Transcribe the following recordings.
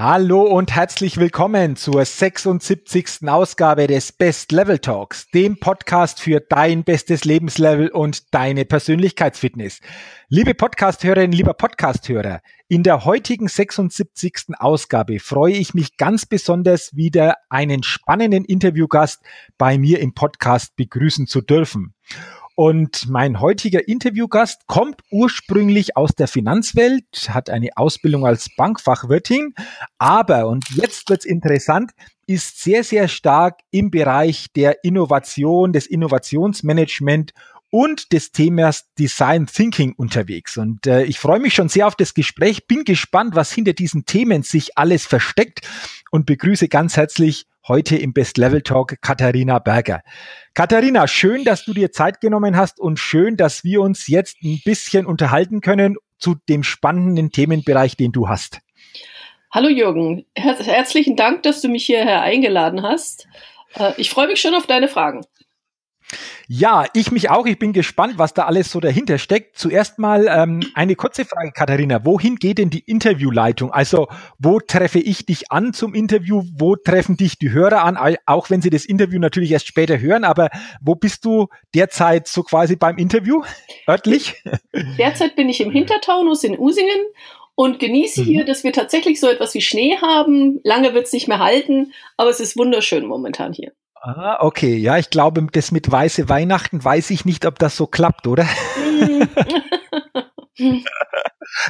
Hallo und herzlich willkommen zur 76. Ausgabe des Best Level Talks, dem Podcast für dein bestes Lebenslevel und deine Persönlichkeitsfitness. Liebe Podcasthörerinnen, lieber Podcasthörer, in der heutigen 76. Ausgabe freue ich mich ganz besonders wieder einen spannenden Interviewgast bei mir im Podcast begrüßen zu dürfen. Und mein heutiger Interviewgast kommt ursprünglich aus der Finanzwelt, hat eine Ausbildung als Bankfachwirtin, aber, und jetzt wird's interessant, ist sehr, sehr stark im Bereich der Innovation, des Innovationsmanagement und des Themas Design Thinking unterwegs. Und äh, ich freue mich schon sehr auf das Gespräch, bin gespannt, was hinter diesen Themen sich alles versteckt und begrüße ganz herzlich heute im Best Level Talk Katharina Berger. Katharina, schön, dass du dir Zeit genommen hast und schön, dass wir uns jetzt ein bisschen unterhalten können zu dem spannenden Themenbereich, den du hast. Hallo Jürgen, Her herzlichen Dank, dass du mich hierher eingeladen hast. Äh, ich freue mich schon auf deine Fragen. Ja, ich mich auch. Ich bin gespannt, was da alles so dahinter steckt. Zuerst mal ähm, eine kurze Frage, Katharina. Wohin geht denn die Interviewleitung? Also, wo treffe ich dich an zum Interview? Wo treffen dich die Hörer an? Auch wenn sie das Interview natürlich erst später hören, aber wo bist du derzeit so quasi beim Interview? Örtlich? Derzeit bin ich im Hintertaunus in Usingen und genieße hier, mhm. dass wir tatsächlich so etwas wie Schnee haben. Lange wird es nicht mehr halten, aber es ist wunderschön momentan hier. Ah, okay. Ja, ich glaube, das mit weiße Weihnachten weiß ich nicht, ob das so klappt, oder?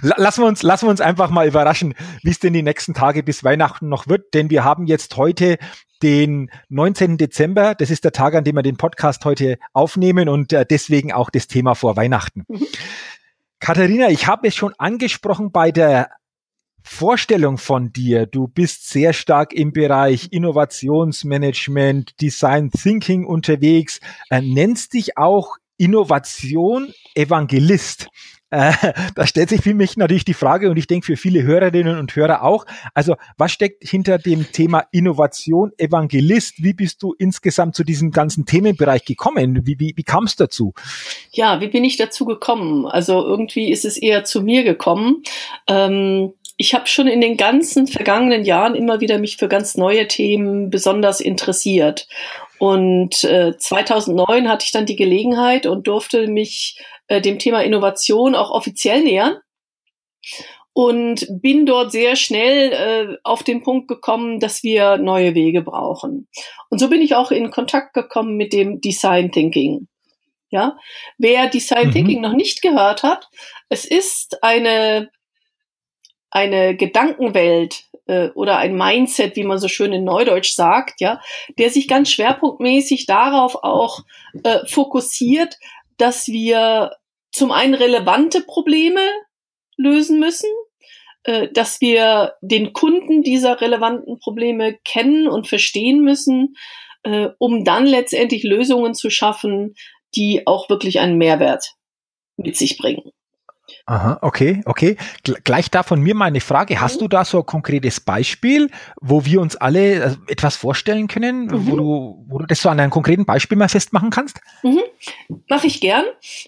lassen wir uns, lassen wir uns einfach mal überraschen, wie es denn die nächsten Tage bis Weihnachten noch wird, denn wir haben jetzt heute den 19. Dezember. Das ist der Tag, an dem wir den Podcast heute aufnehmen und äh, deswegen auch das Thema vor Weihnachten. Mhm. Katharina, ich habe es schon angesprochen bei der Vorstellung von dir. Du bist sehr stark im Bereich Innovationsmanagement, Design Thinking unterwegs, äh, nennst dich auch Innovation Evangelist. Äh, da stellt sich für mich natürlich die Frage und ich denke für viele Hörerinnen und Hörer auch. Also was steckt hinter dem Thema Innovation Evangelist? Wie bist du insgesamt zu diesem ganzen Themenbereich gekommen? Wie, wie, wie kam es dazu? Ja, wie bin ich dazu gekommen? Also irgendwie ist es eher zu mir gekommen. Ähm ich habe schon in den ganzen vergangenen Jahren immer wieder mich für ganz neue Themen besonders interessiert. Und äh, 2009 hatte ich dann die Gelegenheit und durfte mich äh, dem Thema Innovation auch offiziell nähern und bin dort sehr schnell äh, auf den Punkt gekommen, dass wir neue Wege brauchen. Und so bin ich auch in Kontakt gekommen mit dem Design Thinking. Ja, wer Design mhm. Thinking noch nicht gehört hat, es ist eine eine Gedankenwelt äh, oder ein Mindset, wie man so schön in Neudeutsch sagt, ja, der sich ganz schwerpunktmäßig darauf auch äh, fokussiert, dass wir zum einen relevante Probleme lösen müssen, äh, dass wir den Kunden dieser relevanten Probleme kennen und verstehen müssen, äh, um dann letztendlich Lösungen zu schaffen, die auch wirklich einen Mehrwert mit sich bringen. Aha, okay, okay. Gleich da von mir mal eine Frage. Hast mhm. du da so ein konkretes Beispiel, wo wir uns alle äh, etwas vorstellen können, mhm. wo, du, wo du das so an einem konkreten Beispiel mal festmachen kannst? Mhm. Mache ich gern.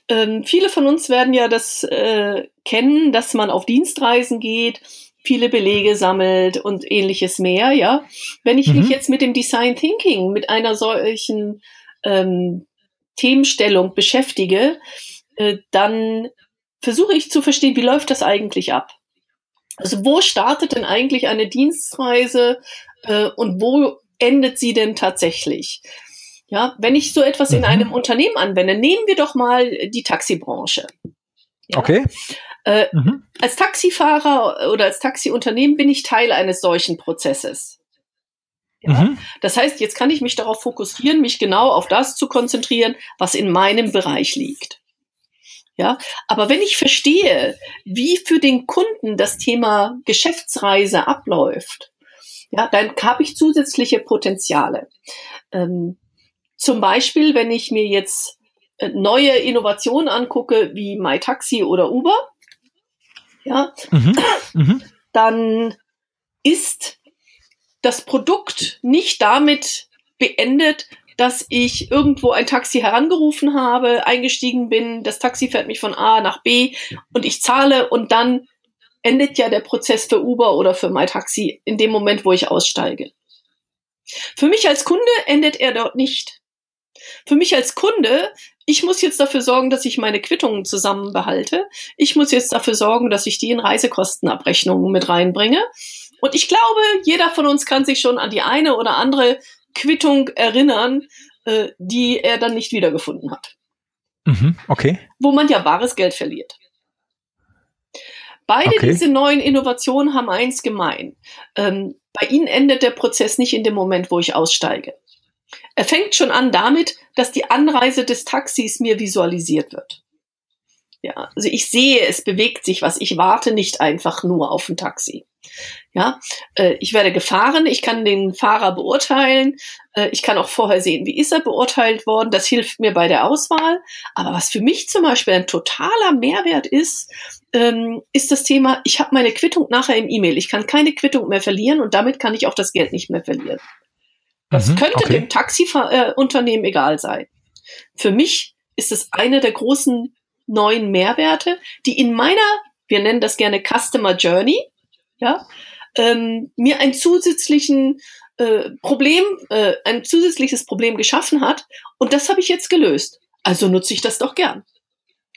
Ähm, viele von uns werden ja das äh, kennen, dass man auf Dienstreisen geht, viele Belege sammelt und ähnliches mehr, ja. Wenn ich mich mhm. jetzt mit dem Design Thinking, mit einer solchen ähm, Themenstellung beschäftige, äh, dann versuche ich zu verstehen, wie läuft das eigentlich ab? Also wo startet denn eigentlich eine Dienstreise äh, und wo endet sie denn tatsächlich? Ja, wenn ich so etwas in mhm. einem Unternehmen anwende, nehmen wir doch mal die Taxibranche. Ja? Okay. Äh, mhm. Als Taxifahrer oder als Taxiunternehmen bin ich Teil eines solchen Prozesses. Ja? Mhm. Das heißt, jetzt kann ich mich darauf fokussieren, mich genau auf das zu konzentrieren, was in meinem Bereich liegt. Ja, aber wenn ich verstehe, wie für den Kunden das Thema Geschäftsreise abläuft, ja, dann habe ich zusätzliche Potenziale. Ähm, zum Beispiel, wenn ich mir jetzt äh, neue Innovationen angucke, wie MyTaxi oder Uber, ja, mhm. Mhm. dann ist das Produkt nicht damit beendet, dass ich irgendwo ein Taxi herangerufen habe, eingestiegen bin, das Taxi fährt mich von A nach B und ich zahle und dann endet ja der Prozess für Uber oder für MyTaxi in dem Moment, wo ich aussteige. Für mich als Kunde endet er dort nicht. Für mich als Kunde, ich muss jetzt dafür sorgen, dass ich meine Quittungen zusammenbehalte. Ich muss jetzt dafür sorgen, dass ich die in Reisekostenabrechnungen mit reinbringe. Und ich glaube, jeder von uns kann sich schon an die eine oder andere Quittung erinnern, äh, die er dann nicht wiedergefunden hat. Mhm, okay. Wo man ja wahres Geld verliert. Beide okay. diese neuen Innovationen haben eins gemein. Ähm, bei ihnen endet der Prozess nicht in dem Moment, wo ich aussteige. Er fängt schon an damit, dass die Anreise des Taxis mir visualisiert wird. Ja, also ich sehe, es bewegt sich was. Ich warte nicht einfach nur auf ein Taxi. Ja, äh, ich werde gefahren, ich kann den Fahrer beurteilen, äh, ich kann auch vorher sehen, wie ist er beurteilt worden. Das hilft mir bei der Auswahl. Aber was für mich zum Beispiel ein totaler Mehrwert ist, ähm, ist das Thema, ich habe meine Quittung nachher im E-Mail. Ich kann keine Quittung mehr verlieren und damit kann ich auch das Geld nicht mehr verlieren. Das mhm, könnte okay. dem Taxiunternehmen äh, egal sein. Für mich ist es eine der großen neuen Mehrwerte, die in meiner, wir nennen das gerne Customer Journey, ja, ähm, mir ein zusätzlichen äh, Problem, äh, ein zusätzliches Problem geschaffen hat. Und das habe ich jetzt gelöst. Also nutze ich das doch gern.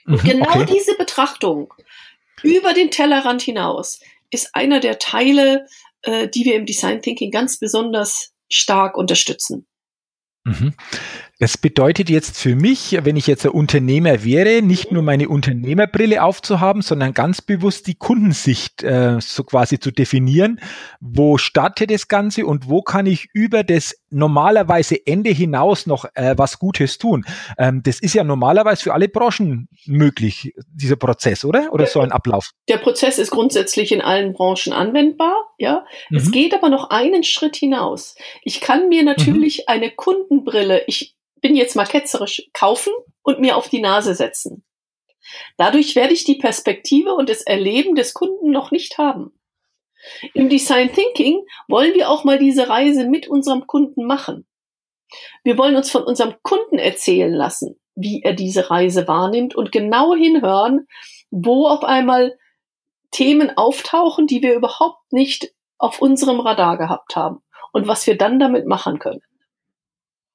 Und mhm, genau okay. diese Betrachtung über den Tellerrand hinaus ist einer der Teile, äh, die wir im Design Thinking ganz besonders stark unterstützen. Mhm. Das bedeutet jetzt für mich, wenn ich jetzt ein Unternehmer wäre, nicht nur meine Unternehmerbrille aufzuhaben, sondern ganz bewusst die Kundensicht äh, so quasi zu definieren. Wo startet das Ganze und wo kann ich über das normalerweise Ende hinaus noch äh, was Gutes tun? Ähm, das ist ja normalerweise für alle Branchen möglich, dieser Prozess, oder? Oder so ein Ablauf? Der Prozess ist grundsätzlich in allen Branchen anwendbar, ja. Mhm. Es geht aber noch einen Schritt hinaus. Ich kann mir natürlich mhm. eine Kundenbrille, ich bin jetzt mal ketzerisch, kaufen und mir auf die Nase setzen. Dadurch werde ich die Perspektive und das Erleben des Kunden noch nicht haben. Im Design Thinking wollen wir auch mal diese Reise mit unserem Kunden machen. Wir wollen uns von unserem Kunden erzählen lassen, wie er diese Reise wahrnimmt und genau hinhören, wo auf einmal Themen auftauchen, die wir überhaupt nicht auf unserem Radar gehabt haben und was wir dann damit machen können.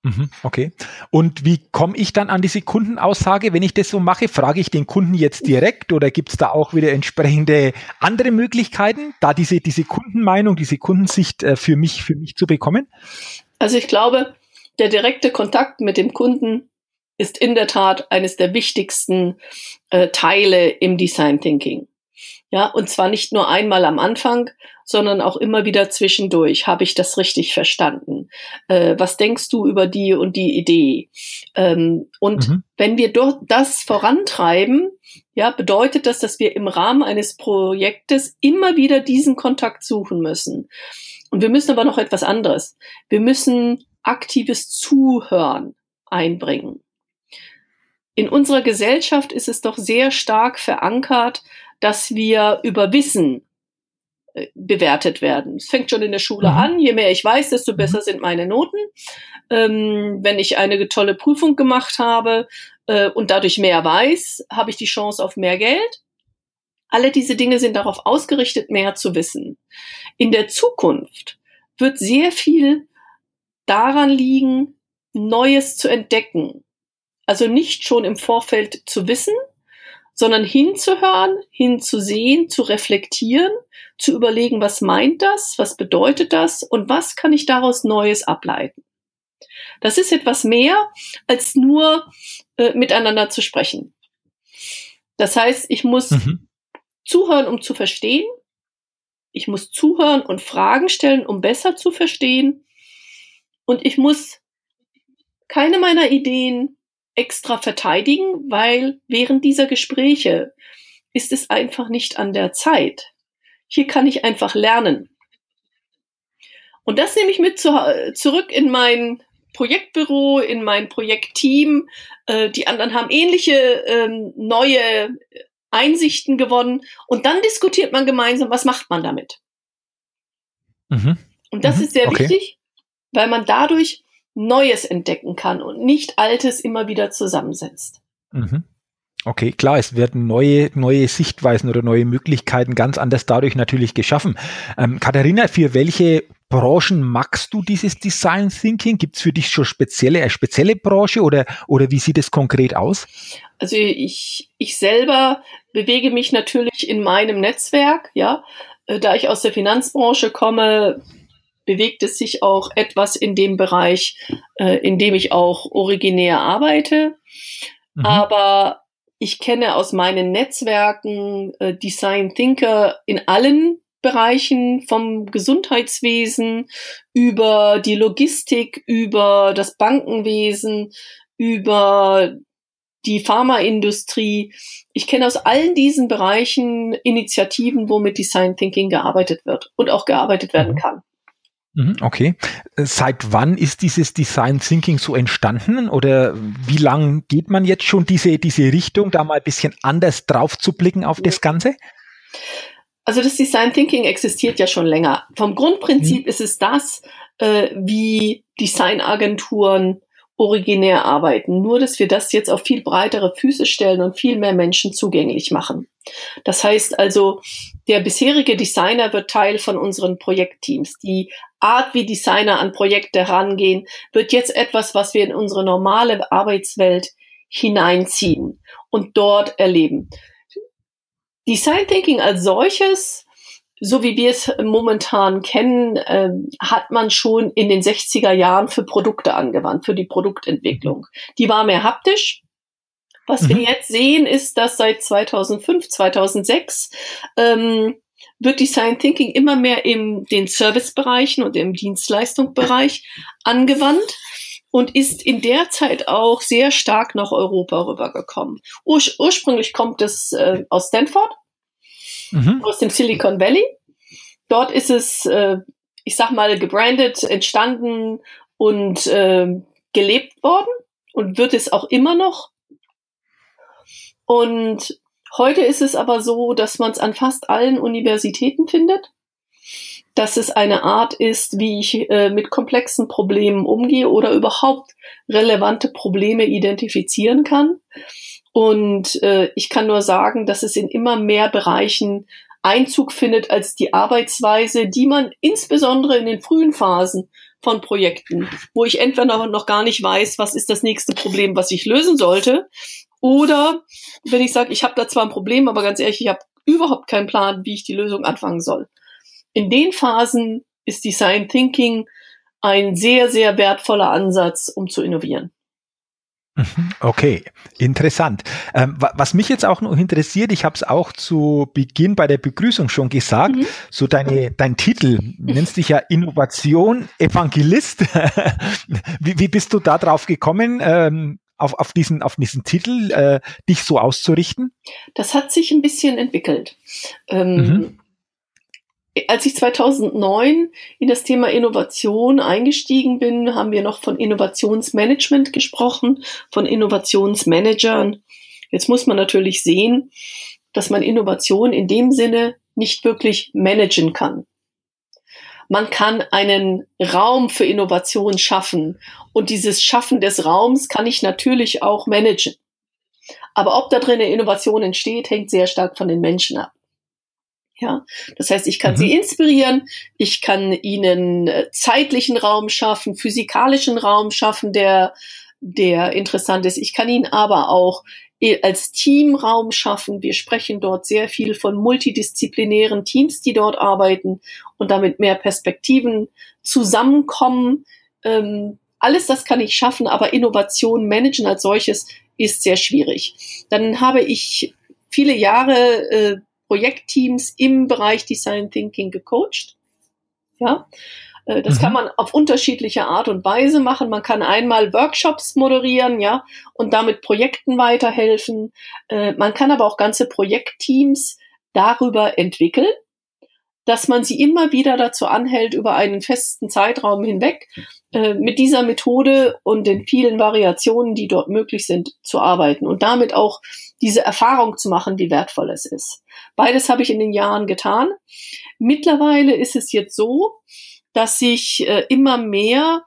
Mhm, okay. Und wie komme ich dann an diese Kundenaussage, wenn ich das so mache? Frage ich den Kunden jetzt direkt oder gibt es da auch wieder entsprechende andere Möglichkeiten, da diese, diese Kundenmeinung, diese Kundensicht äh, für mich, für mich zu bekommen? Also ich glaube, der direkte Kontakt mit dem Kunden ist in der Tat eines der wichtigsten äh, Teile im Design Thinking. Ja, und zwar nicht nur einmal am Anfang, sondern auch immer wieder zwischendurch. Habe ich das richtig verstanden? Äh, was denkst du über die und die Idee? Ähm, und mhm. wenn wir dort das vorantreiben, ja, bedeutet das, dass wir im Rahmen eines Projektes immer wieder diesen Kontakt suchen müssen. Und wir müssen aber noch etwas anderes. Wir müssen aktives Zuhören einbringen. In unserer Gesellschaft ist es doch sehr stark verankert, dass wir über Wissen äh, bewertet werden. Es fängt schon in der Schule mhm. an. Je mehr ich weiß, desto mhm. besser sind meine Noten. Ähm, wenn ich eine tolle Prüfung gemacht habe äh, und dadurch mehr weiß, habe ich die Chance auf mehr Geld. Alle diese Dinge sind darauf ausgerichtet, mehr zu wissen. In der Zukunft wird sehr viel daran liegen, Neues zu entdecken. Also nicht schon im Vorfeld zu wissen, sondern hinzuhören, hinzusehen, zu reflektieren, zu überlegen, was meint das, was bedeutet das und was kann ich daraus Neues ableiten. Das ist etwas mehr als nur äh, miteinander zu sprechen. Das heißt, ich muss mhm. zuhören, um zu verstehen. Ich muss zuhören und Fragen stellen, um besser zu verstehen. Und ich muss keine meiner Ideen extra verteidigen, weil während dieser Gespräche ist es einfach nicht an der Zeit. Hier kann ich einfach lernen. Und das nehme ich mit zu, zurück in mein Projektbüro, in mein Projektteam. Äh, die anderen haben ähnliche ähm, neue Einsichten gewonnen. Und dann diskutiert man gemeinsam, was macht man damit. Mhm. Und das mhm. ist sehr okay. wichtig, weil man dadurch Neues entdecken kann und nicht Altes immer wieder zusammensetzt. Mhm. Okay, klar, es werden neue, neue Sichtweisen oder neue Möglichkeiten ganz anders dadurch natürlich geschaffen. Ähm, Katharina, für welche Branchen magst du dieses Design Thinking? Gibt es für dich schon spezielle, eine spezielle Branche oder, oder wie sieht es konkret aus? Also ich, ich selber bewege mich natürlich in meinem Netzwerk, ja. Äh, da ich aus der Finanzbranche komme, bewegt es sich auch etwas in dem Bereich, äh, in dem ich auch originär arbeite. Mhm. Aber ich kenne aus meinen Netzwerken äh, Design Thinker in allen Bereichen vom Gesundheitswesen über die Logistik, über das Bankenwesen, über die Pharmaindustrie. Ich kenne aus allen diesen Bereichen Initiativen, wo mit Design Thinking gearbeitet wird und auch gearbeitet werden mhm. kann. Mhm, okay. Seit wann ist dieses Design Thinking so entstanden oder wie lang geht man jetzt schon diese, diese Richtung, da mal ein bisschen anders drauf zu blicken auf das Ganze? Also das Design Thinking existiert ja schon länger. Vom Grundprinzip mhm. ist es das, äh, wie Designagenturen originär arbeiten. Nur, dass wir das jetzt auf viel breitere Füße stellen und viel mehr Menschen zugänglich machen. Das heißt also, der bisherige Designer wird Teil von unseren Projektteams. Die Art, wie Designer an Projekte herangehen, wird jetzt etwas, was wir in unsere normale Arbeitswelt hineinziehen und dort erleben. Design Thinking als solches, so wie wir es momentan kennen, äh, hat man schon in den 60er Jahren für Produkte angewandt, für die Produktentwicklung. Die war mehr haptisch. Was mhm. wir jetzt sehen, ist, dass seit 2005, 2006 ähm, wird Design Thinking immer mehr in den Servicebereichen und im Dienstleistungsbereich angewandt und ist in der Zeit auch sehr stark nach Europa rübergekommen. Ur ursprünglich kommt es äh, aus Stanford, mhm. aus dem Silicon Valley. Dort ist es, äh, ich sag mal, gebrandet, entstanden und äh, gelebt worden und wird es auch immer noch. Und heute ist es aber so, dass man es an fast allen Universitäten findet dass es eine Art ist, wie ich äh, mit komplexen Problemen umgehe oder überhaupt relevante Probleme identifizieren kann. Und äh, ich kann nur sagen, dass es in immer mehr Bereichen Einzug findet als die Arbeitsweise, die man insbesondere in den frühen Phasen von Projekten, wo ich entweder noch gar nicht weiß, was ist das nächste Problem, was ich lösen sollte, oder wenn ich sage, ich habe da zwar ein Problem, aber ganz ehrlich, ich habe überhaupt keinen Plan, wie ich die Lösung anfangen soll in den Phasen ist Design Thinking ein sehr, sehr wertvoller Ansatz, um zu innovieren. Okay, interessant. Ähm, was mich jetzt auch noch interessiert, ich habe es auch zu Beginn bei der Begrüßung schon gesagt, mhm. so deine, dein Titel nennst dich ja Innovation Evangelist. wie, wie bist du da drauf gekommen, ähm, auf, auf, diesen, auf diesen Titel äh, dich so auszurichten? Das hat sich ein bisschen entwickelt. Ähm, mhm als ich 2009 in das Thema Innovation eingestiegen bin, haben wir noch von Innovationsmanagement gesprochen, von Innovationsmanagern. Jetzt muss man natürlich sehen, dass man Innovation in dem Sinne nicht wirklich managen kann. Man kann einen Raum für Innovation schaffen und dieses Schaffen des Raums kann ich natürlich auch managen. Aber ob da drin eine Innovation entsteht, hängt sehr stark von den Menschen ab. Ja, das heißt, ich kann mhm. sie inspirieren, ich kann ihnen äh, zeitlichen Raum schaffen, physikalischen Raum schaffen, der, der interessant ist. Ich kann ihnen aber auch äh, als Team Raum schaffen. Wir sprechen dort sehr viel von multidisziplinären Teams, die dort arbeiten und damit mehr Perspektiven zusammenkommen. Ähm, alles das kann ich schaffen, aber Innovation managen als solches ist sehr schwierig. Dann habe ich viele Jahre äh, Projektteams im Bereich Design Thinking gecoacht. Ja, Äh, das mhm. kann man auf unterschiedliche Art und Weise machen. Man kann einmal Workshops moderieren, ja, und damit Projekten weiterhelfen. Äh, man kann aber auch ganze Projektteams darüber entwickeln, dass man sie immer wieder dazu anhält, über einen festen Zeitraum hinweg äh, mit dieser Methode und den vielen Variationen, die dort möglich sind, zu arbeiten und damit auch diese Erfahrung zu machen, wie wertvoll es ist. Beides habe ich in den Jahren getan. Mittlerweile ist es jetzt so, dass sich äh, immer mehr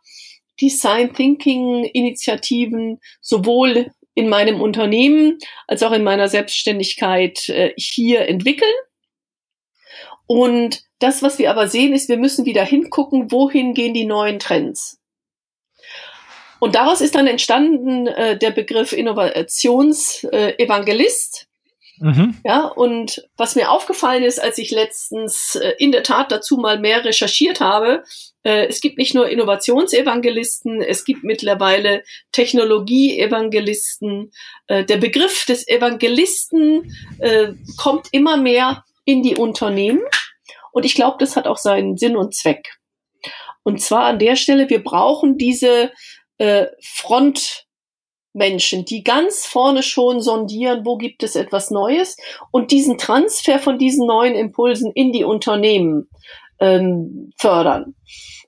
Design Thinking Initiativen sowohl in meinem Unternehmen als auch in meiner Selbstständigkeit äh, hier entwickeln und das, was wir aber sehen, ist, wir müssen wieder hingucken, wohin gehen die neuen Trends. Und daraus ist dann entstanden äh, der Begriff Innovationsevangelist. Äh, mhm. Ja, und was mir aufgefallen ist, als ich letztens äh, in der Tat dazu mal mehr recherchiert habe, äh, es gibt nicht nur Innovationsevangelisten, es gibt mittlerweile Technologieevangelisten. Äh, der Begriff des Evangelisten äh, kommt immer mehr in die Unternehmen. Und ich glaube, das hat auch seinen Sinn und Zweck. Und zwar an der Stelle, wir brauchen diese äh, Frontmenschen, die ganz vorne schon sondieren, wo gibt es etwas Neues? Und diesen Transfer von diesen neuen Impulsen in die Unternehmen ähm, fördern,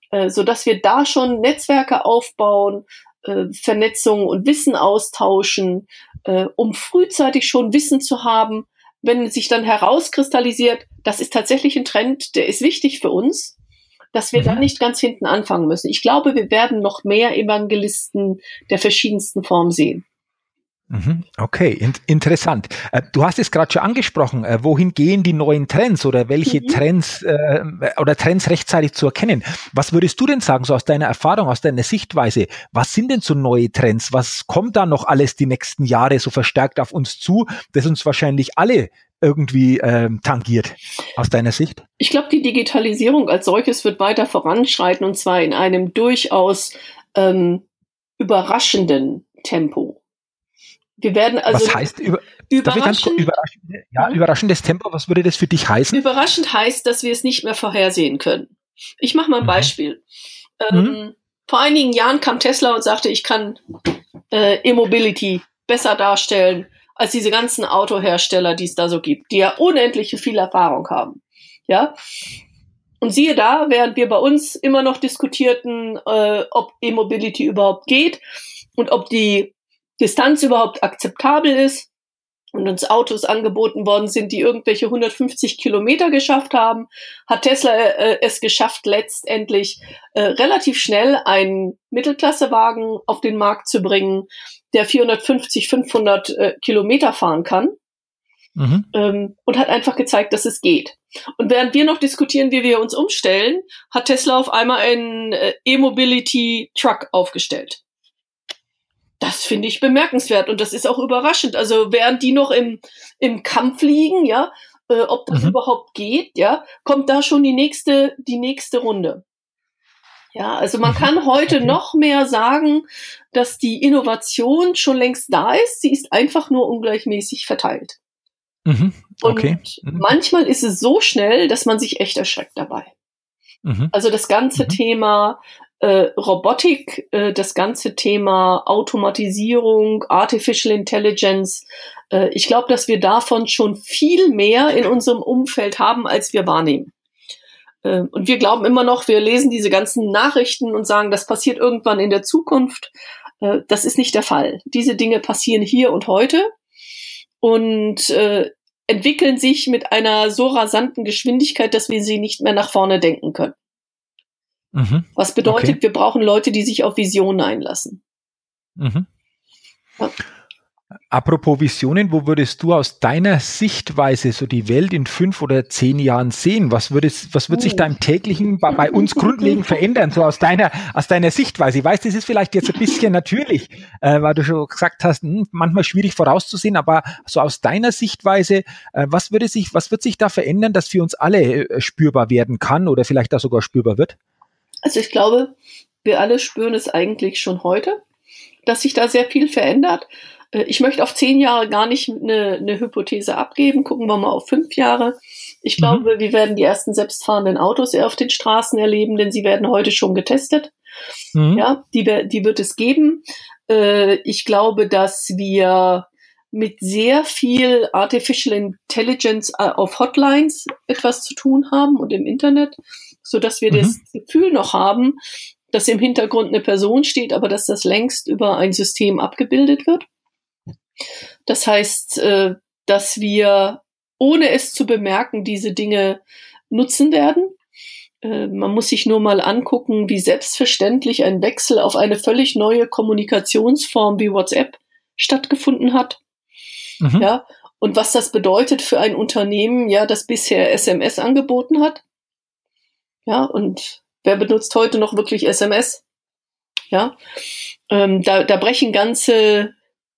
äh, so dass wir da schon Netzwerke aufbauen, äh, Vernetzung und Wissen austauschen, äh, um frühzeitig schon Wissen zu haben, wenn sich dann herauskristallisiert, das ist tatsächlich ein Trend, der ist wichtig für uns, dass wir mhm. dann nicht ganz hinten anfangen müssen. Ich glaube, wir werden noch mehr Evangelisten der verschiedensten Formen sehen. Mhm. Okay, in interessant. Äh, du hast es gerade schon angesprochen. Äh, wohin gehen die neuen Trends oder welche mhm. Trends äh, oder Trends rechtzeitig zu erkennen? Was würdest du denn sagen, so aus deiner Erfahrung, aus deiner Sichtweise? Was sind denn so neue Trends? Was kommt da noch alles die nächsten Jahre so verstärkt auf uns zu, das uns wahrscheinlich alle irgendwie ähm, tangiert, aus deiner Sicht? Ich glaube, die Digitalisierung als solches wird weiter voranschreiten und zwar in einem durchaus ähm, überraschenden Tempo. Wir werden also. Was heißt über, überraschend, überraschend, ja, überraschendes Tempo? Was würde das für dich heißen? Überraschend heißt, dass wir es nicht mehr vorhersehen können. Ich mache mal ein mhm. Beispiel. Ähm, mhm. Vor einigen Jahren kam Tesla und sagte, ich kann äh, E-Mobility besser darstellen als diese ganzen Autohersteller, die es da so gibt, die ja unendliche viel Erfahrung haben. Ja. Und siehe da, während wir bei uns immer noch diskutierten, äh, ob E-Mobility überhaupt geht und ob die Distanz überhaupt akzeptabel ist und uns Autos angeboten worden sind, die irgendwelche 150 Kilometer geschafft haben, hat Tesla äh, es geschafft, letztendlich äh, relativ schnell einen Mittelklassewagen auf den Markt zu bringen, der 450, 500 äh, Kilometer fahren kann. Mhm. Ähm, und hat einfach gezeigt, dass es geht. Und während wir noch diskutieren, wie wir uns umstellen, hat Tesla auf einmal einen äh, E-Mobility Truck aufgestellt. Das finde ich bemerkenswert und das ist auch überraschend. Also während die noch im, im Kampf liegen, ja, äh, ob das mhm. überhaupt geht, ja, kommt da schon die nächste, die nächste Runde. Ja, also man mhm. kann heute noch mehr sagen, dass die Innovation schon längst da ist. Sie ist einfach nur ungleichmäßig verteilt. Mhm. Okay. Und mhm. manchmal ist es so schnell, dass man sich echt erschreckt dabei. Mhm. Also das ganze mhm. Thema äh, Robotik, äh, das ganze Thema Automatisierung, Artificial Intelligence. Äh, ich glaube, dass wir davon schon viel mehr in unserem Umfeld haben, als wir wahrnehmen. Äh, und wir glauben immer noch, wir lesen diese ganzen Nachrichten und sagen, das passiert irgendwann in der Zukunft. Äh, das ist nicht der Fall. Diese Dinge passieren hier und heute und äh, entwickeln sich mit einer so rasanten Geschwindigkeit, dass wir sie nicht mehr nach vorne denken können. Mhm. Was bedeutet, okay. wir brauchen Leute, die sich auf Visionen einlassen. Mhm. Ja. Apropos Visionen, wo würdest du aus deiner Sichtweise so die Welt in fünf oder zehn Jahren sehen? Was, würdest, was wird sich da im täglichen bei, bei, uns grundlegend verändern, so aus deiner, aus deiner Sichtweise? Ich weiß, das ist vielleicht jetzt ein bisschen natürlich, äh, weil du schon gesagt hast, hm, manchmal schwierig vorauszusehen, aber so aus deiner Sichtweise, äh, was würde sich, was wird sich da verändern, dass für uns alle äh, spürbar werden kann oder vielleicht auch sogar spürbar wird? Also ich glaube, wir alle spüren es eigentlich schon heute, dass sich da sehr viel verändert. Äh, ich möchte auf zehn Jahre gar nicht eine, eine Hypothese abgeben. Gucken wir mal auf fünf Jahre. Ich glaube, mhm. wir werden die ersten selbstfahrenden Autos auf den Straßen erleben, denn sie werden heute schon getestet. Mhm. Ja, die, die wird es geben. Äh, ich glaube, dass wir mit sehr viel Artificial Intelligence äh, auf Hotlines etwas zu tun haben und im Internet, so dass wir mhm. das Gefühl noch haben, dass im Hintergrund eine Person steht, aber dass das längst über ein System abgebildet wird. Das heißt, äh, dass wir, ohne es zu bemerken, diese Dinge nutzen werden. Äh, man muss sich nur mal angucken, wie selbstverständlich ein Wechsel auf eine völlig neue Kommunikationsform wie WhatsApp stattgefunden hat. Mhm. Ja, und was das bedeutet für ein Unternehmen, ja, das bisher SMS angeboten hat. Ja, und wer benutzt heute noch wirklich SMS? Ja, ähm, da, da brechen ganze,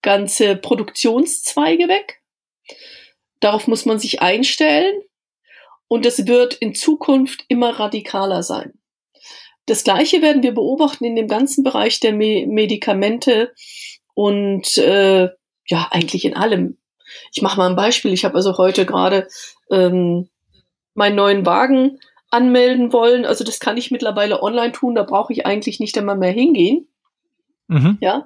ganze Produktionszweige weg. Darauf muss man sich einstellen. Und es wird in Zukunft immer radikaler sein. Das Gleiche werden wir beobachten in dem ganzen Bereich der Me Medikamente und äh, ja, eigentlich in allem. Ich mache mal ein Beispiel. Ich habe also heute gerade ähm, meinen neuen Wagen anmelden wollen. Also das kann ich mittlerweile online tun. Da brauche ich eigentlich nicht einmal mehr hingehen. Mhm. Ja,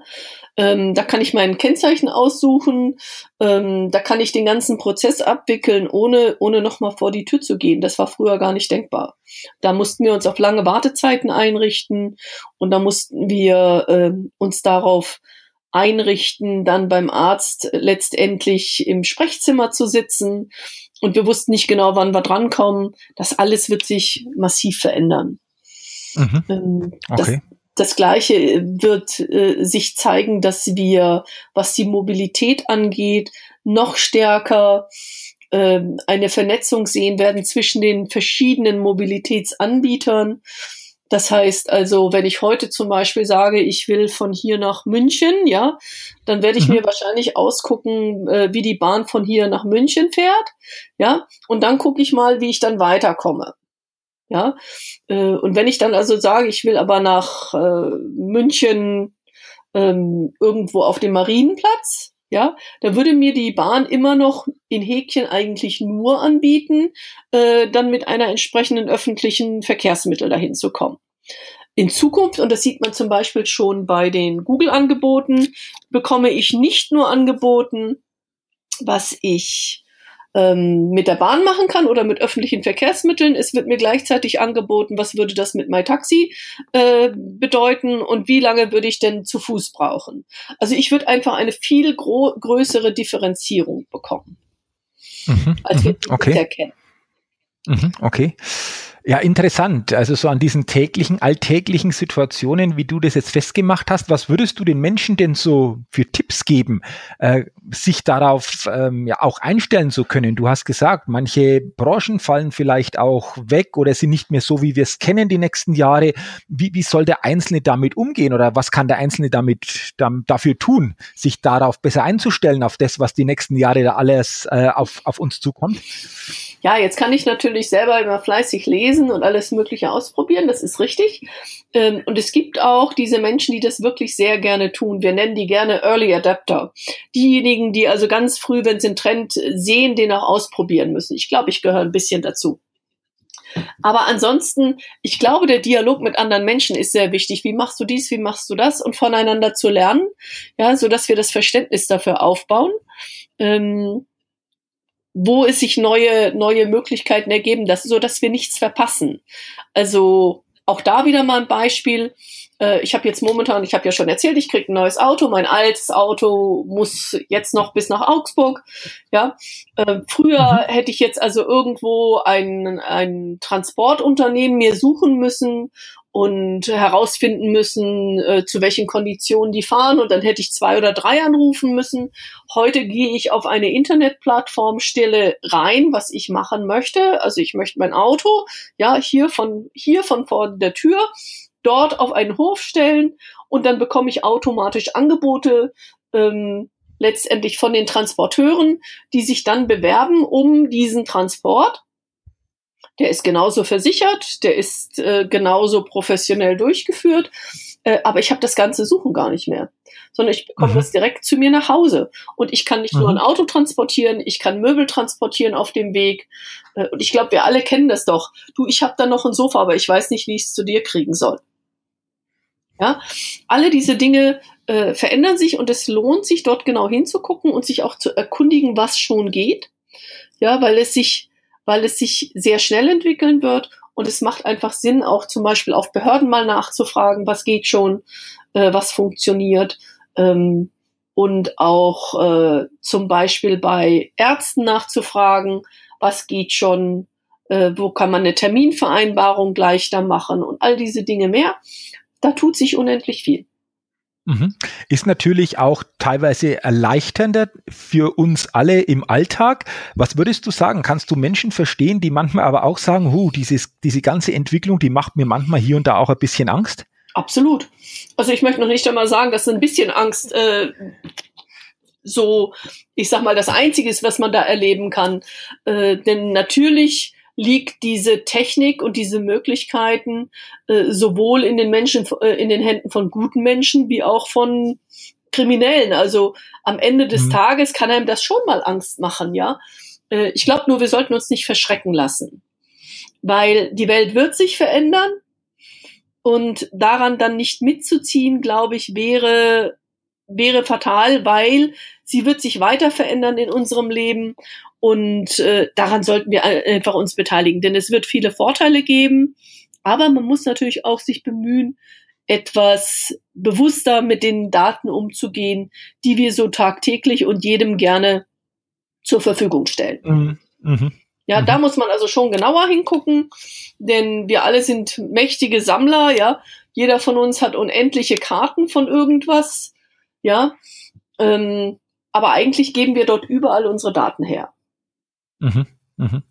ähm, da kann ich mein Kennzeichen aussuchen. Ähm, da kann ich den ganzen Prozess abwickeln, ohne ohne noch mal vor die Tür zu gehen. Das war früher gar nicht denkbar. Da mussten wir uns auf lange Wartezeiten einrichten und da mussten wir äh, uns darauf einrichten, dann beim Arzt letztendlich im Sprechzimmer zu sitzen. Und wir wussten nicht genau, wann wir drankommen. Das alles wird sich massiv verändern. Mhm. Ähm, okay. Das, Gleiche wird äh, sich zeigen, dass wir, was die Mobilität angeht, noch stärker äh, eine Vernetzung sehen werden zwischen den verschiedenen Mobilitätsanbietern. Das heißt also, wenn ich heute zum Beispiel sage, ich will von hier nach München, ja, dann werde ich mhm. mir wahrscheinlich ausgucken, äh, wie die Bahn von hier nach München fährt, ja, und dann gucke ich mal, wie ich dann weiterkomme. Ja, äh, und wenn ich dann also sage, ich will aber nach äh, München ähm, irgendwo auf dem Marienplatz, ja, da würde mir die Bahn immer noch in Häkchen eigentlich nur anbieten, äh, dann mit einer entsprechenden öffentlichen Verkehrsmittel dahin zu kommen. In Zukunft, und das sieht man zum Beispiel schon bei den Google-Angeboten, bekomme ich nicht nur angeboten, was ich ähm, mit der Bahn machen kann oder mit öffentlichen Verkehrsmitteln. Es wird mir gleichzeitig angeboten, was würde das mit MyTaxi äh, bedeuten und wie lange würde ich denn zu Fuß brauchen. Also ich würde einfach eine viel größere Differenzierung bekommen, mhm, als wir mhm, okay. kennen. Mhm, okay. Ja, interessant. Also so an diesen täglichen, alltäglichen Situationen, wie du das jetzt festgemacht hast, was würdest du den Menschen denn so für Tipps geben, äh, sich darauf ähm, ja auch einstellen zu können? Du hast gesagt, manche Branchen fallen vielleicht auch weg oder sind nicht mehr so, wie wir es kennen die nächsten Jahre. Wie, wie soll der Einzelne damit umgehen oder was kann der Einzelne damit dann, dafür tun, sich darauf besser einzustellen, auf das, was die nächsten Jahre da alles äh, auf, auf uns zukommt? Ja, jetzt kann ich natürlich selber immer fleißig lesen und alles Mögliche ausprobieren, das ist richtig. Ähm, und es gibt auch diese Menschen, die das wirklich sehr gerne tun. Wir nennen die gerne Early Adapter. Diejenigen, die also ganz früh, wenn sie einen Trend sehen, den auch ausprobieren müssen. Ich glaube, ich gehöre ein bisschen dazu. Aber ansonsten, ich glaube, der Dialog mit anderen Menschen ist sehr wichtig. Wie machst du dies, wie machst du das? Und voneinander zu lernen, ja, so dass wir das Verständnis dafür aufbauen. Ähm, wo es sich neue, neue Möglichkeiten ergeben, dass, so dass wir nichts verpassen. Also auch da wieder mal ein Beispiel. Äh, ich habe jetzt momentan, ich habe ja schon erzählt, ich kriege ein neues Auto. Mein altes Auto muss jetzt noch bis nach Augsburg. Ja, äh, früher mhm. hätte ich jetzt also irgendwo ein, ein Transportunternehmen mir suchen müssen und herausfinden müssen, äh, zu welchen Konditionen die fahren. Und dann hätte ich zwei oder drei anrufen müssen. Heute gehe ich auf eine Internetplattform, stelle rein, was ich machen möchte. Also ich möchte mein Auto, ja, hier von, hier von vor der Tür, dort auf einen Hof stellen und dann bekomme ich automatisch Angebote, ähm, letztendlich von den Transporteuren, die sich dann bewerben um diesen Transport der ist genauso versichert, der ist äh, genauso professionell durchgeführt. äh, aber ich habe das ganze Suchen gar nicht mehr, sondern ich bekomme mhm. das direkt zu mir nach Hause. Und ich kann nicht mhm. nur ein Auto transportieren, ich kann Möbel transportieren auf dem Weg. Äh, und ich glaube, wir alle kennen das doch. Du, ich habe da noch ein Sofa, aber ich weiß nicht, wie ich es zu dir kriegen soll. Ja, alle diese Dinge äh, verändern sich und es lohnt sich, dort genau hinzugucken und sich auch zu erkundigen, was schon geht. Ja, weil es sich, weil es sich sehr schnell entwickeln wird und es macht einfach Sinn, auch zum Beispiel auf Behörden mal nachzufragen, was geht schon, äh, was funktioniert. Ähm, und auch äh, zum Beispiel bei Ärzten nachzufragen, was geht schon, äh, wo kann man eine Terminvereinbarung leichter machen und all diese Dinge mehr. Da tut sich unendlich viel. Mhm. Ist natürlich auch teilweise erleichternder für uns alle im Alltag. Was würdest du sagen? Kannst du Menschen verstehen, die manchmal aber auch sagen, hu, dieses, diese ganze Entwicklung, die macht mir manchmal hier und da auch ein bisschen Angst? Absolut. Also ich möchte noch nicht einmal sagen, dass ein bisschen Angst äh, so, ich sag mal, das Einzige ist, was man da erleben kann. Äh, denn natürlich liegt diese Technik und diese Möglichkeiten äh, sowohl in den Menschen, äh, in den Händen von guten Menschen wie auch von Kriminellen. Also am Ende des mhm. Tages kann einem das schon mal Angst machen, ja. Äh, ich glaube nur, wir sollten uns nicht verschrecken lassen, weil die Welt wird sich verändern und daran dann nicht mitzuziehen, glaube ich, wäre wäre fatal, weil sie wird sich weiter verändern in unserem Leben und äh, daran sollten wir einfach uns beteiligen, denn es wird viele Vorteile geben, aber man muss natürlich auch sich bemühen, etwas bewusster mit den Daten umzugehen, die wir so tagtäglich und jedem gerne zur Verfügung stellen. Mhm. Mhm. Ja, mhm. da muss man also schon genauer hingucken, denn wir alle sind mächtige Sammler, ja. Jeder von uns hat unendliche Karten von irgendwas, ja. Ähm, aber eigentlich geben wir dort überall unsere Daten her. Mhm, mhm.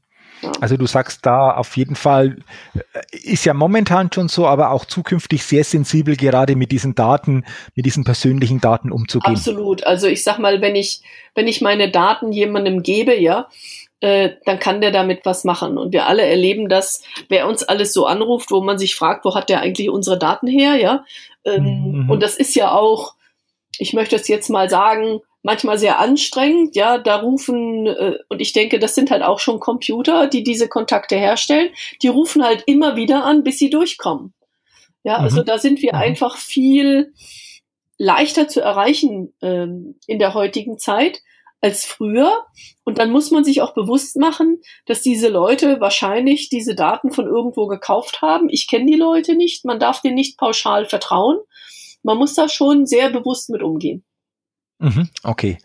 Also du sagst da auf jeden Fall, äh, ist ja momentan schon so, aber auch zukünftig sehr sensibel, gerade mit diesen Daten, mit diesen persönlichen Daten umzugehen. Absolut. Also ich sag mal, wenn ich, wenn ich meine Daten jemandem gebe, ja, äh, dann kann der damit was machen. Und wir alle erleben das, wer uns alles so anruft, wo man sich fragt, wo hat der eigentlich unsere Daten her, ja. Ähm, mhm. Und das ist ja auch, ich möchte es jetzt mal sagen, manchmal sehr anstrengend. Ja, da rufen, äh, und ich denke, das sind halt auch schon Computer, die diese Kontakte herstellen. Die rufen halt immer wieder an, bis sie durchkommen. Ja, mhm. also da sind wir mhm. einfach viel leichter zu erreichen ähm, in der heutigen Zeit als früher. Und dann muss man sich auch bewusst machen, dass diese Leute wahrscheinlich diese Daten von irgendwo gekauft haben. Ich kenne die Leute nicht, man darf denen nicht pauschal vertrauen. Man muss da schon sehr bewusst mit umgehen. Mhm, okay.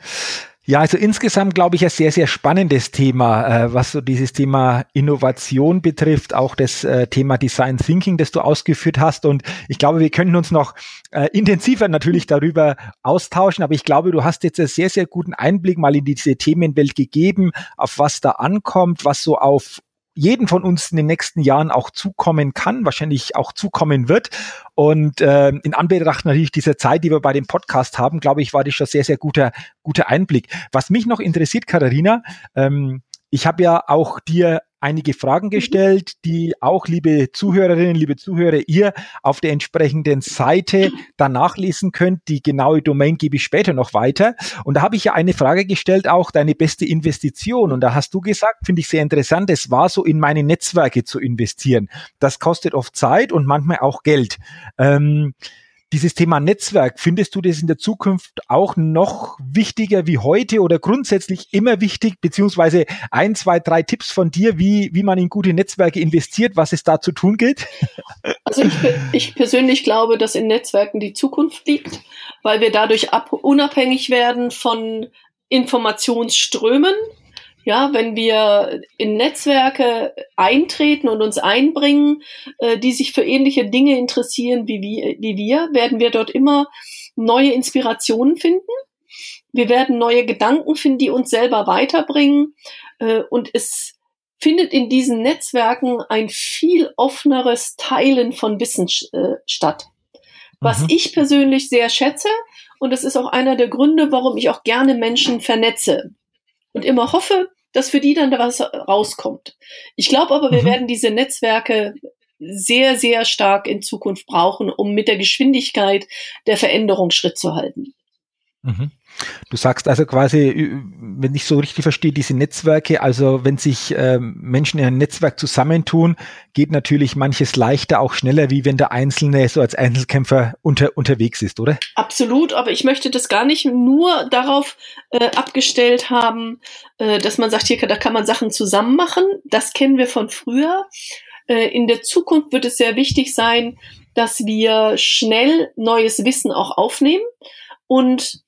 Ja, also insgesamt glaube ich ein sehr, sehr spannendes Thema, äh, was so dieses Thema Innovation betrifft, auch das äh, Thema Design Thinking, das du ausgeführt hast. Und ich glaube, wir könnten uns noch äh, intensiver natürlich darüber austauschen, aber ich glaube, du hast jetzt einen sehr, sehr guten Einblick mal in diese Themenwelt gegeben, auf was da ankommt, was so auf jeden von uns in den nächsten Jahren auch zukommen kann, wahrscheinlich auch zukommen wird. Und äh, in Anbetracht natürlich dieser Zeit, die wir bei dem Podcast haben, glaube ich, war das schon sehr, sehr guter, guter Einblick. Was mich noch interessiert, Katharina, ähm, ich habe ja auch dir einige Fragen mhm. gestellt, die auch, liebe Zuhörerinnen, liebe Zuhörer, ihr auf der entsprechenden Seite dann nachlesen könnt. Die genaue Domain gebe ich später noch weiter. Und da habe ich ja eine Frage gestellt, auch deine beste Investition. Und da hast du gesagt, finde ich sehr interessant, es war so in meine Netzwerke zu investieren. Das kostet oft Zeit und manchmal auch Geld. Ähm, dieses Thema Netzwerk, findest du das in der Zukunft auch noch wichtiger wie heute oder grundsätzlich immer wichtig, beziehungsweise ein, zwei, drei Tipps von dir, wie, wie man in gute Netzwerke investiert, was es da zu tun gilt? Also ich, ich persönlich glaube, dass in Netzwerken die Zukunft liegt, weil wir dadurch ab, unabhängig werden von Informationsströmen, ja, wenn wir in Netzwerke eintreten und uns einbringen, äh, die sich für ähnliche Dinge interessieren wie wir, wie wir, werden wir dort immer neue Inspirationen finden. Wir werden neue Gedanken finden, die uns selber weiterbringen. Äh, und es findet in diesen Netzwerken ein viel offeneres Teilen von Wissen äh, statt. Was mhm. ich persönlich sehr schätze. Und das ist auch einer der Gründe, warum ich auch gerne Menschen vernetze und immer hoffe, dass für die dann da was rauskommt. Ich glaube aber, wir mhm. werden diese Netzwerke sehr, sehr stark in Zukunft brauchen, um mit der Geschwindigkeit der Veränderung Schritt zu halten. Mhm. Du sagst also quasi, wenn ich so richtig verstehe, diese Netzwerke, also wenn sich ähm, Menschen in einem Netzwerk zusammentun, geht natürlich manches leichter, auch schneller, wie wenn der Einzelne so als Einzelkämpfer unter, unterwegs ist, oder? Absolut, aber ich möchte das gar nicht nur darauf äh, abgestellt haben, äh, dass man sagt, hier da kann man Sachen zusammen machen. Das kennen wir von früher. Äh, in der Zukunft wird es sehr wichtig sein, dass wir schnell neues Wissen auch aufnehmen und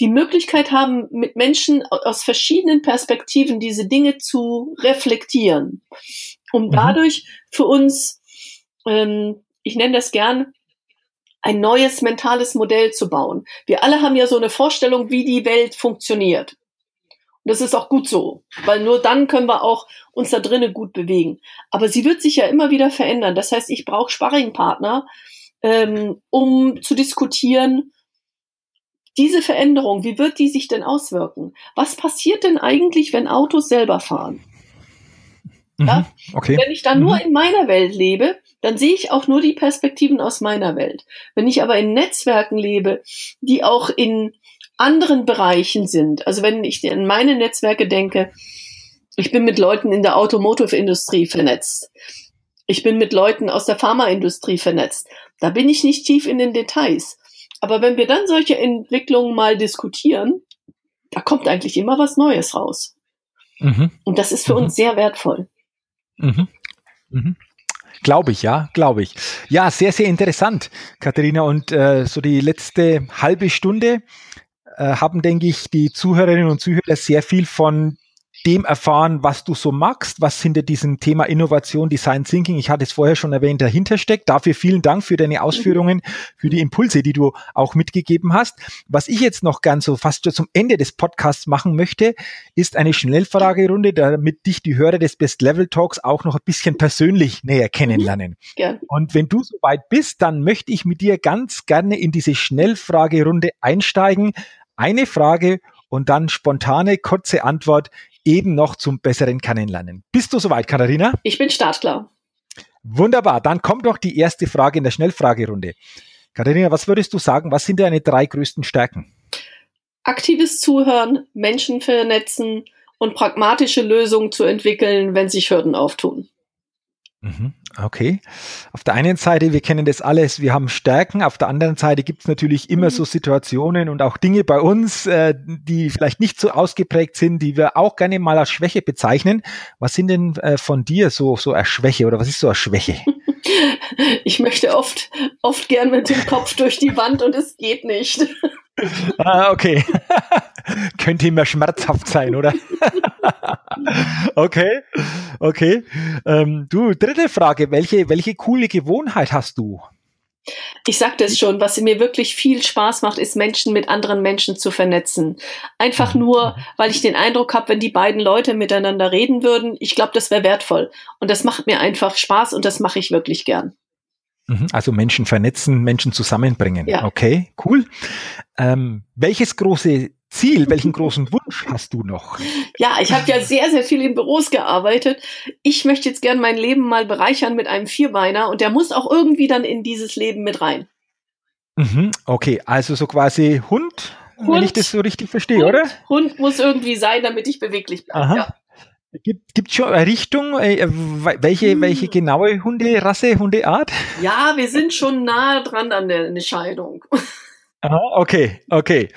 die Möglichkeit haben, mit Menschen aus verschiedenen Perspektiven diese Dinge zu reflektieren, um mhm. dadurch für uns, ähm, ich nenne das gern, ein neues mentales Modell zu bauen. Wir alle haben ja so eine Vorstellung, wie die Welt funktioniert. Und das ist auch gut so, weil nur dann können wir auch uns da drinnen gut bewegen. Aber sie wird sich ja immer wieder verändern. Das heißt, ich brauche Sparringpartner, ähm, um zu diskutieren, diese Veränderung, wie wird die sich denn auswirken? Was passiert denn eigentlich, wenn Autos selber fahren? Mhm, ja? okay. Wenn ich da nur mhm. in meiner Welt lebe, dann sehe ich auch nur die Perspektiven aus meiner Welt. Wenn ich aber in Netzwerken lebe, die auch in anderen Bereichen sind, also wenn ich an meine Netzwerke denke, ich bin mit Leuten in der Automotive-Industrie vernetzt. Ich bin mit Leuten aus der Pharmaindustrie vernetzt. Da bin ich nicht tief in den Details. Aber wenn wir dann solche Entwicklungen mal diskutieren, da kommt eigentlich immer was Neues raus. Mhm. Und das ist für mhm. uns sehr wertvoll. Mhm. Mhm. Glaube ich, ja, glaube ich. Ja, sehr, sehr interessant, Katharina. Und äh, so die letzte halbe Stunde äh, haben, denke ich, die Zuhörerinnen und Zuhörer sehr viel von dem erfahren, was du so magst, was hinter diesem Thema Innovation, Design Thinking, ich hatte es vorher schon erwähnt, dahinter steckt. Dafür vielen Dank für deine Ausführungen, für die Impulse, die du auch mitgegeben hast. Was ich jetzt noch ganz so fast zum Ende des Podcasts machen möchte, ist eine Schnellfragerunde, damit dich die Hörer des Best Level Talks auch noch ein bisschen persönlich näher kennenlernen. Ja. Und wenn du soweit bist, dann möchte ich mit dir ganz gerne in diese Schnellfragerunde einsteigen. Eine Frage und dann spontane, kurze Antwort eben noch zum besseren Kennenlernen. Bist du soweit, Katharina? Ich bin startklar. Wunderbar, dann kommt doch die erste Frage in der Schnellfragerunde. Katharina, was würdest du sagen, was sind deine drei größten Stärken? Aktives Zuhören, Menschen vernetzen und pragmatische Lösungen zu entwickeln, wenn sich Hürden auftun. Mhm. Okay. Auf der einen Seite, wir kennen das alles, wir haben Stärken. Auf der anderen Seite gibt es natürlich immer mhm. so Situationen und auch Dinge bei uns, äh, die vielleicht nicht so ausgeprägt sind, die wir auch gerne mal als Schwäche bezeichnen. Was sind denn äh, von dir so, so eine Schwäche oder was ist so eine Schwäche? Ich möchte oft, oft gern mit dem Kopf durch die Wand und es geht nicht. Ah, okay. Könnte immer schmerzhaft sein, oder? okay, okay. Ähm, du, dritte Frage. Welche, welche coole Gewohnheit hast du? Ich sagte es schon, was mir wirklich viel Spaß macht, ist Menschen mit anderen Menschen zu vernetzen. Einfach mhm. nur, weil ich den Eindruck habe, wenn die beiden Leute miteinander reden würden, ich glaube, das wäre wertvoll. Und das macht mir einfach Spaß und das mache ich wirklich gern. Mhm, also Menschen vernetzen, Menschen zusammenbringen. Ja. Okay, cool. Ähm, welches große Ziel, welchen großen Wunsch hast du noch? Ja, ich habe ja sehr, sehr viel in Büros gearbeitet. Ich möchte jetzt gern mein Leben mal bereichern mit einem Vierbeiner und der muss auch irgendwie dann in dieses Leben mit rein. Mhm, okay, also so quasi Hund, Hund wenn ich das so richtig verstehe, Hund, oder? Hund muss irgendwie sein, damit ich beweglich bleibe. Ja. Gibt es schon eine Richtung, äh, welche, hm. welche genaue Hunderasse, Hundeart? Ja, wir sind schon nahe dran an der Entscheidung. Aha, okay, okay.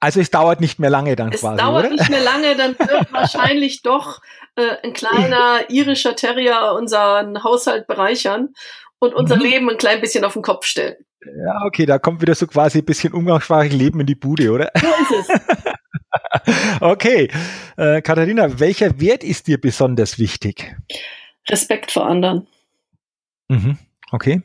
Also es dauert nicht mehr lange dann es quasi. Es dauert oder? nicht mehr lange, dann wird wahrscheinlich doch äh, ein kleiner irischer Terrier unseren Haushalt bereichern und unser mhm. Leben ein klein bisschen auf den Kopf stellen. Ja, okay, da kommt wieder so quasi ein bisschen umgangssprachlich Leben in die Bude, oder? So ist es. okay, äh, Katharina, welcher Wert ist dir besonders wichtig? Respekt vor anderen. Mhm. Okay.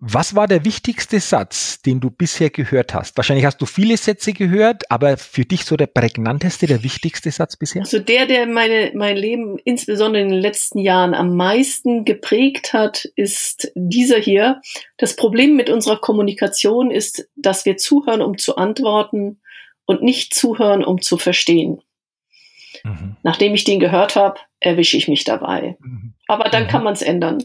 Was war der wichtigste Satz, den du bisher gehört hast? Wahrscheinlich hast du viele Sätze gehört, aber für dich so der prägnanteste, der wichtigste Satz bisher? Also der, der meine, mein Leben insbesondere in den letzten Jahren am meisten geprägt hat, ist dieser hier. Das Problem mit unserer Kommunikation ist, dass wir zuhören, um zu antworten und nicht zuhören, um zu verstehen. Mhm. Nachdem ich den gehört habe, erwische ich mich dabei. Mhm. Aber dann mhm. kann man es ändern.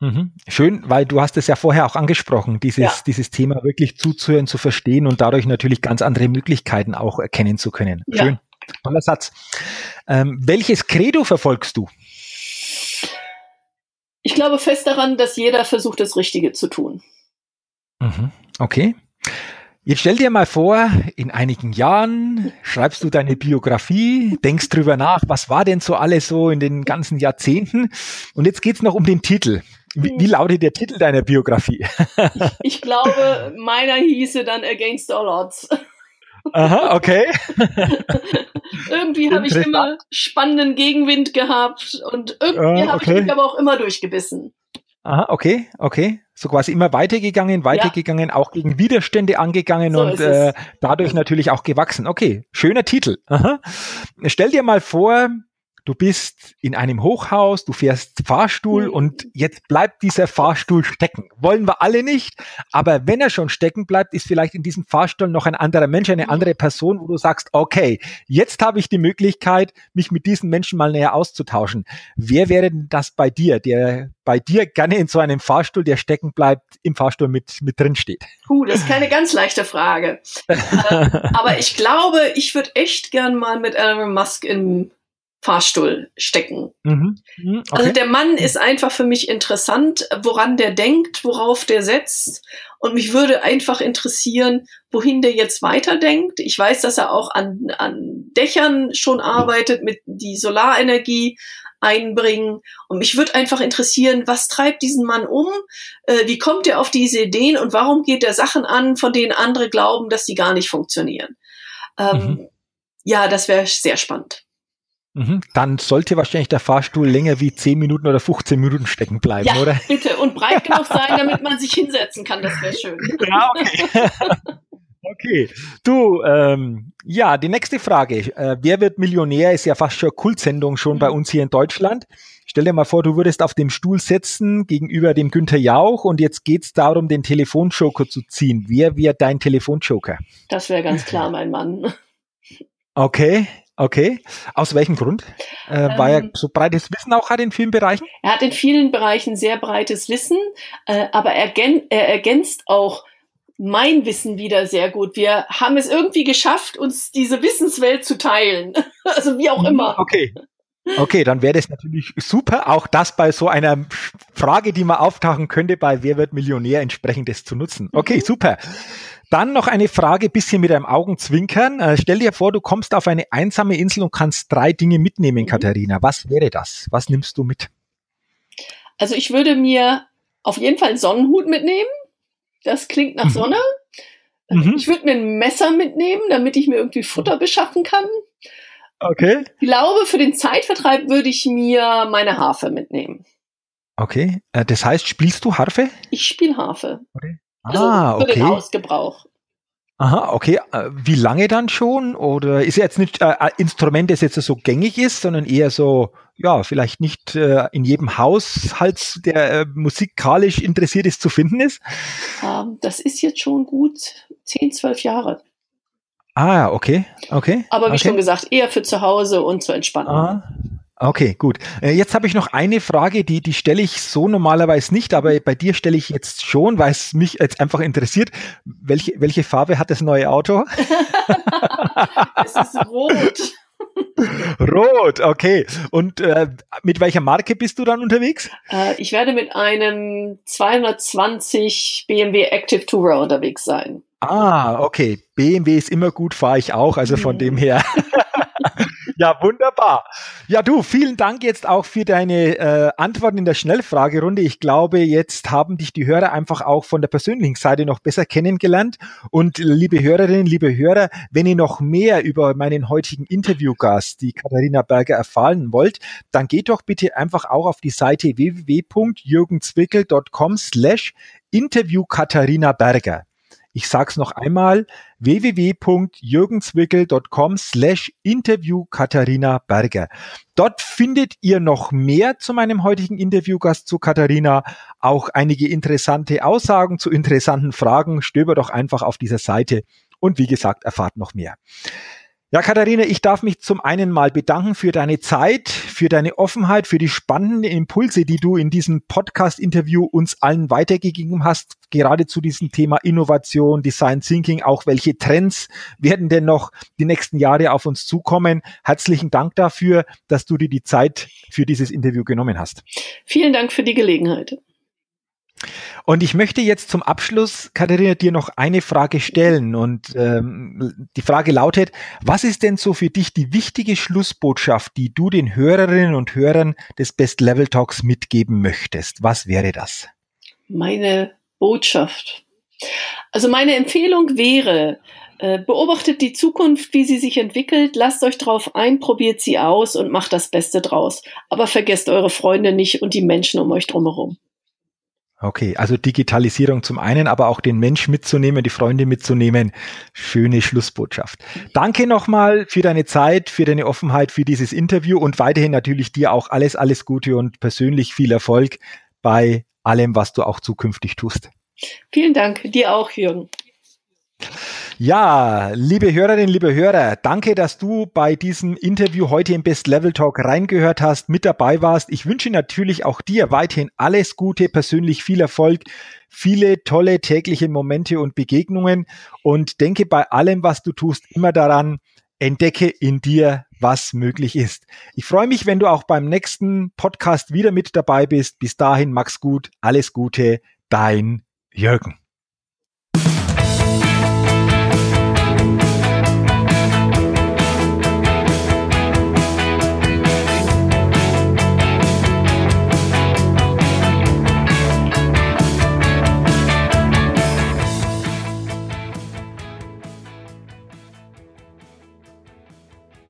Mhm. Schön, weil du hast es ja vorher auch angesprochen, dieses, ja. dieses Thema wirklich zuzuhören, zu verstehen und dadurch natürlich ganz andere Möglichkeiten auch erkennen zu können. Ja. Schön. Toller Satz. Ähm, welches Credo verfolgst du? Ich glaube fest daran, dass jeder versucht, das Richtige zu tun. Mhm. Okay. Jetzt stell dir mal vor, in einigen Jahren schreibst du deine Biografie, denkst drüber nach, was war denn so alles so in den ganzen Jahrzehnten? Und jetzt geht's noch um den Titel. Wie, wie lautet der Titel deiner Biografie? Ich, ich glaube, meiner hieße dann Against All Odds. Aha, okay. irgendwie habe ich immer spannenden Gegenwind gehabt und irgendwie uh, habe okay. ich mich aber auch immer durchgebissen. Aha, okay, okay. So quasi immer weitergegangen, weitergegangen, ja. auch gegen Widerstände angegangen so und äh, dadurch natürlich auch gewachsen. Okay, schöner Titel. Aha. Stell dir mal vor, du bist in einem Hochhaus, du fährst Fahrstuhl mhm. und jetzt bleibt dieser Fahrstuhl stecken. Wollen wir alle nicht, aber wenn er schon stecken bleibt, ist vielleicht in diesem Fahrstuhl noch ein anderer Mensch, eine mhm. andere Person, wo du sagst, okay, jetzt habe ich die Möglichkeit, mich mit diesen Menschen mal näher auszutauschen. Wer wäre denn das bei dir, der bei dir gerne in so einem Fahrstuhl, der stecken bleibt, im Fahrstuhl mit, mit drin steht? Puh, das ist keine ganz leichte Frage. äh, aber ich glaube, ich würde echt gern mal mit Elon Musk im Fahrstuhl stecken. Mhm. Mhm. Okay. Also der Mann ist einfach für mich interessant, woran der denkt, worauf der setzt. Und mich würde einfach interessieren, wohin der jetzt weiterdenkt. Ich weiß, dass er auch an, an Dächern schon arbeitet, mit die Solarenergie einbringen. Und mich würde einfach interessieren, was treibt diesen Mann um? Äh, wie kommt er auf diese Ideen und warum geht er Sachen an, von denen andere glauben, dass die gar nicht funktionieren? Ähm, mhm. Ja, das wäre sehr spannend. Mhm. Dann sollte wahrscheinlich der Fahrstuhl länger wie 10 Minuten oder 15 Minuten stecken bleiben, ja, oder? Bitte und breit genug sein, damit man sich hinsetzen kann. Das wäre schön. Ja, okay. Okay, du, ähm, ja, die nächste Frage. Äh, Wer wird Millionär ist ja fast schon Kultsendung schon mhm. bei uns hier in Deutschland. Stell dir mal vor, du würdest auf dem Stuhl sitzen gegenüber dem Günther Jauch und jetzt geht's darum, den Telefonjoker zu ziehen. Wer wäre dein Telefonjoker? Das wäre ganz klar mein Mann. Okay, Okay. Aus welchem Grund? Äh, ähm, weil er so breites Wissen auch hat in vielen Bereichen? Er hat in vielen Bereichen sehr breites Wissen, äh, aber er, er ergänzt auch mein Wissen wieder sehr gut. Wir haben es irgendwie geschafft, uns diese Wissenswelt zu teilen. also wie auch mhm, immer. Okay. Okay, dann wäre das natürlich super, auch das bei so einer Frage, die man auftauchen könnte, bei Wer wird Millionär entsprechendes zu nutzen. Okay, mhm. super. Dann noch eine Frage, bisschen mit einem Augenzwinkern. Äh, stell dir vor, du kommst auf eine einsame Insel und kannst drei Dinge mitnehmen, mhm. Katharina. Was wäre das? Was nimmst du mit? Also ich würde mir auf jeden Fall einen Sonnenhut mitnehmen. Das klingt nach mhm. Sonne. Mhm. Ich würde mir ein Messer mitnehmen, damit ich mir irgendwie Futter beschaffen kann. Okay. Ich glaube, für den Zeitvertreib würde ich mir meine Harfe mitnehmen. Okay. Äh, das heißt, spielst du Harfe? Ich spiele Harfe. Okay. Also ah, für okay. den Hausgebrauch. Aha, okay. Äh, wie lange dann schon? Oder ist jetzt nicht äh, ein Instrument, das jetzt so gängig ist, sondern eher so, ja, vielleicht nicht äh, in jedem Haushalt, der äh, musikalisch interessiert ist, zu finden ist? Ähm, das ist jetzt schon gut 10, 12 Jahre. Ah, okay, okay. Aber wie okay. schon gesagt, eher für zu Hause und zur Entspannung. Ah, Okay, gut. Äh, jetzt habe ich noch eine Frage, die, die stelle ich so normalerweise nicht, aber bei dir stelle ich jetzt schon, weil es mich jetzt einfach interessiert. Welche, welche Farbe hat das neue Auto? es ist rot. Rot, okay. Und äh, mit welcher Marke bist du dann unterwegs? Äh, ich werde mit einem 220 BMW Active Tourer unterwegs sein. Ah, okay. BMW ist immer gut, fahre ich auch, also von mhm. dem her. Ja, wunderbar. Ja, du, vielen Dank jetzt auch für deine äh, Antworten in der Schnellfragerunde. Ich glaube, jetzt haben dich die Hörer einfach auch von der persönlichen Seite noch besser kennengelernt. Und liebe Hörerinnen, liebe Hörer, wenn ihr noch mehr über meinen heutigen Interviewgast, die Katharina Berger, erfahren wollt, dann geht doch bitte einfach auch auf die Seite www.jürgenzwickel.com slash Interview Katharina Berger. Ich sag's noch einmal, www.jürgenswickel.com slash Interview Katharina Berger. Dort findet ihr noch mehr zu meinem heutigen Interviewgast zu Katharina, auch einige interessante Aussagen zu interessanten Fragen. Stöber doch einfach auf dieser Seite und wie gesagt, erfahrt noch mehr. Ja, Katharina, ich darf mich zum einen mal bedanken für deine Zeit, für deine Offenheit, für die spannenden Impulse, die du in diesem Podcast-Interview uns allen weitergegeben hast, gerade zu diesem Thema Innovation, Design Thinking, auch welche Trends werden denn noch die nächsten Jahre auf uns zukommen. Herzlichen Dank dafür, dass du dir die Zeit für dieses Interview genommen hast. Vielen Dank für die Gelegenheit. Und ich möchte jetzt zum Abschluss, Katharina, dir noch eine Frage stellen. Und ähm, die Frage lautet, was ist denn so für dich die wichtige Schlussbotschaft, die du den Hörerinnen und Hörern des Best Level Talks mitgeben möchtest? Was wäre das? Meine Botschaft. Also meine Empfehlung wäre, äh, beobachtet die Zukunft, wie sie sich entwickelt, lasst euch drauf ein, probiert sie aus und macht das Beste draus. Aber vergesst eure Freunde nicht und die Menschen um euch drumherum. Okay, also Digitalisierung zum einen, aber auch den Mensch mitzunehmen, die Freunde mitzunehmen. Schöne Schlussbotschaft. Danke nochmal für deine Zeit, für deine Offenheit, für dieses Interview und weiterhin natürlich dir auch alles, alles Gute und persönlich viel Erfolg bei allem, was du auch zukünftig tust. Vielen Dank, dir auch, Jürgen. Ja, liebe Hörerinnen, liebe Hörer, danke, dass du bei diesem Interview heute im Best Level Talk reingehört hast, mit dabei warst. Ich wünsche natürlich auch dir weiterhin alles Gute, persönlich viel Erfolg, viele tolle tägliche Momente und Begegnungen und denke bei allem, was du tust, immer daran, entdecke in dir, was möglich ist. Ich freue mich, wenn du auch beim nächsten Podcast wieder mit dabei bist. Bis dahin, Max gut, alles Gute, dein Jürgen.